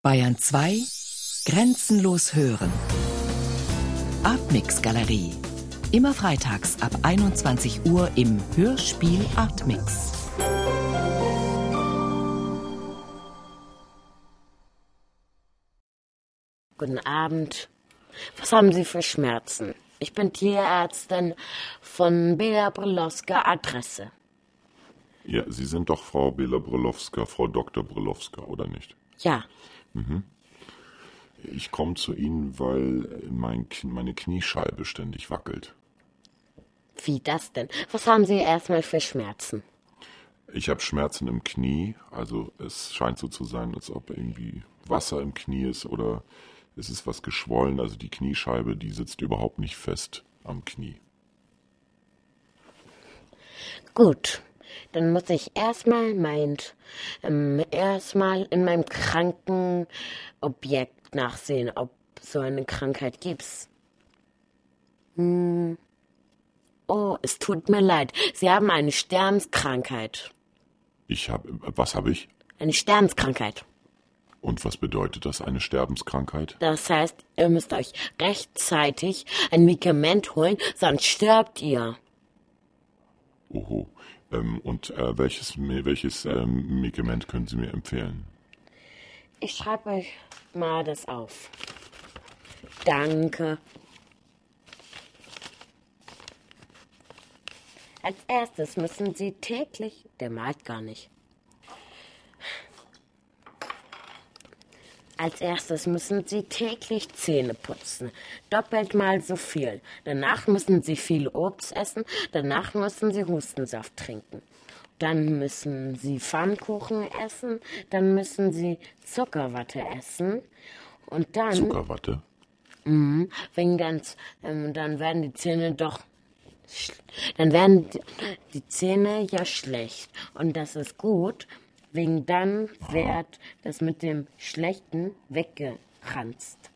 Bayern 2 Grenzenlos hören. Artmix Galerie. Immer freitags ab 21 Uhr im Hörspiel Artmix. Guten Abend. Was haben Sie für Schmerzen? Ich bin Tierärztin von Bela Brylowska Adresse. Ja, Sie sind doch Frau Bela Brylowska, Frau Dr. Brylowska, oder nicht? Ja, Ich komme zu Ihnen, weil mein, meine Kniescheibe ständig wackelt. wie das denn? Was haben Sie erstmal für Schmerzen? Ich habe Schmerzen im Knie, also es scheint so zu sein, als ob irgendwie Wasser im Knie ist oder es ist was geschwollen. Also die Kniescheibe, die sitzt überhaupt nicht fest am Knie. Gut, dann muss ich erstmal mein, ähm, erstmal in meinem Krankenobjekt nachsehen, ob so eine Krankheit gibt's. Hm. Oh, es tut mir leid. Sie haben eine Sternskrankheit. Ich habe, was habe ich? Eine Sternskrankheit. Und was bedeutet das, eine Sterbenskrankheit? Das heißt, ihr müsst euch rechtzeitig ein Medikament holen, sonst stirbt ihr. Oho. Ähm, und äh, welches, welches ähm, Medikament können Sie mir empfehlen? Ich schreibe euch mal das auf. Danke. Als erstes müssen Sie täglich, der malt gar nicht. Als erstes müssen Sie täglich Zähne putzen. Doppelt mal so viel. Danach müssen Sie viel Obst essen. Danach müssen Sie Hustensaft trinken. Dann müssen Sie Pfannkuchen essen. Dann müssen Sie Zuckerwatte essen. Und dann, Zuckerwatte? wenn ganz, ähm, dann werden die Zähne doch, dann werden die Zähne ja schlecht. Und das ist gut, wegen dann wird das mit dem Schlechten weggeranzt.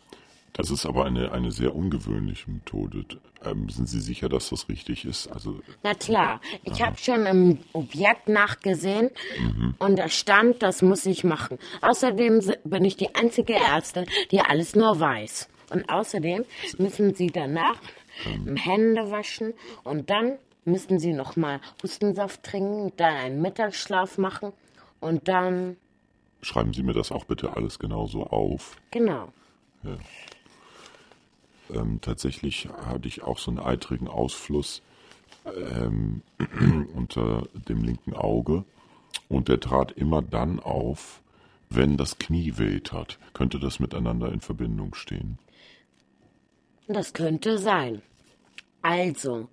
Das ist aber eine, eine sehr ungewöhnliche Methode. Ähm, sind Sie sicher, dass das richtig ist? Also, Na klar, ich habe schon im Objekt nachgesehen und da stand, das muss ich machen. Außerdem bin ich die einzige Ärztin, die alles nur weiß. Und außerdem müssen Sie danach Hände waschen und dann müssen Sie nochmal Hustensaft trinken, dann einen Mittagsschlaf machen und dann, schreiben Sie mir das auch bitte alles genauso auf. genau. Ähm, tatsächlich hatte ich auch so einen eitrigen Ausfluss ähm, unter dem linken Auge und der trat immer dann auf, wenn das Knie weht hat. Könnte das miteinander in Verbindung stehen? Das könnte sein. Also,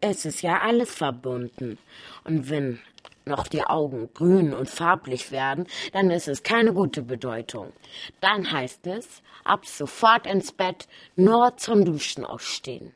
es ist ja alles verbunden. Und wenn noch die Augen grün und farblich werden, dann ist es keine gute Bedeutung. Dann heißt es, ab sofort ins Bett, nur zum Duschen aufstehen.